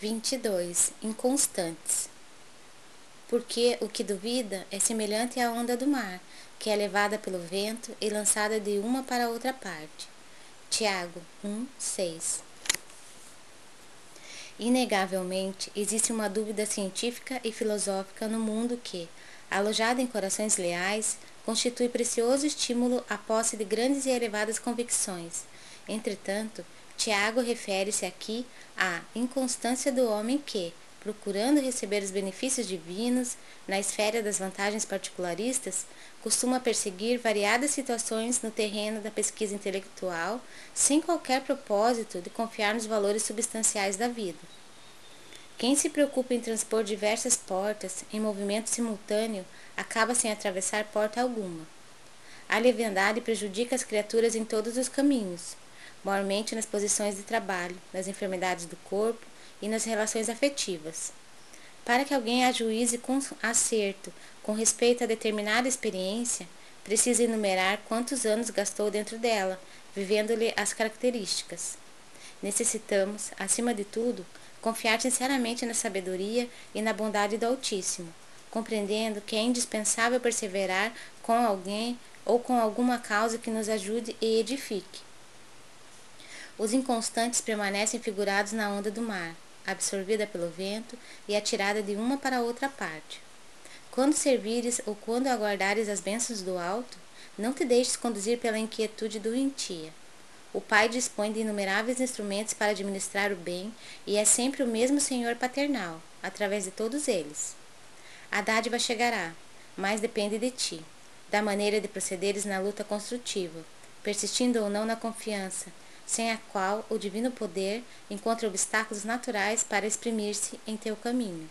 22. Inconstantes. Porque o que duvida é semelhante à onda do mar, que é levada pelo vento e lançada de uma para outra parte. Tiago 1, 6. Inegavelmente, existe uma dúvida científica e filosófica no mundo que, alojada em corações leais, constitui precioso estímulo à posse de grandes e elevadas convicções. Entretanto, Tiago refere-se aqui à inconstância do homem que, procurando receber os benefícios divinos na esfera das vantagens particularistas, costuma perseguir variadas situações no terreno da pesquisa intelectual, sem qualquer propósito de confiar nos valores substanciais da vida. Quem se preocupa em transpor diversas portas em movimento simultâneo acaba sem atravessar porta alguma. A leviandade prejudica as criaturas em todos os caminhos, mormente nas posições de trabalho, nas enfermidades do corpo e nas relações afetivas. Para que alguém ajuize com acerto com respeito a determinada experiência, precisa enumerar quantos anos gastou dentro dela, vivendo-lhe as características. Necessitamos, acima de tudo, confiar sinceramente na sabedoria e na bondade do Altíssimo, compreendendo que é indispensável perseverar com alguém ou com alguma causa que nos ajude e edifique. Os inconstantes permanecem figurados na onda do mar, absorvida pelo vento e atirada de uma para outra parte. Quando servires ou quando aguardares as bênçãos do alto, não te deixes conduzir pela inquietude doentia. O Pai dispõe de inumeráveis instrumentos para administrar o bem e é sempre o mesmo Senhor paternal, através de todos eles. A dádiva chegará, mas depende de ti, da maneira de procederes na luta construtiva, persistindo ou não na confiança, sem a qual o divino poder encontra obstáculos naturais para exprimir-se em teu caminho.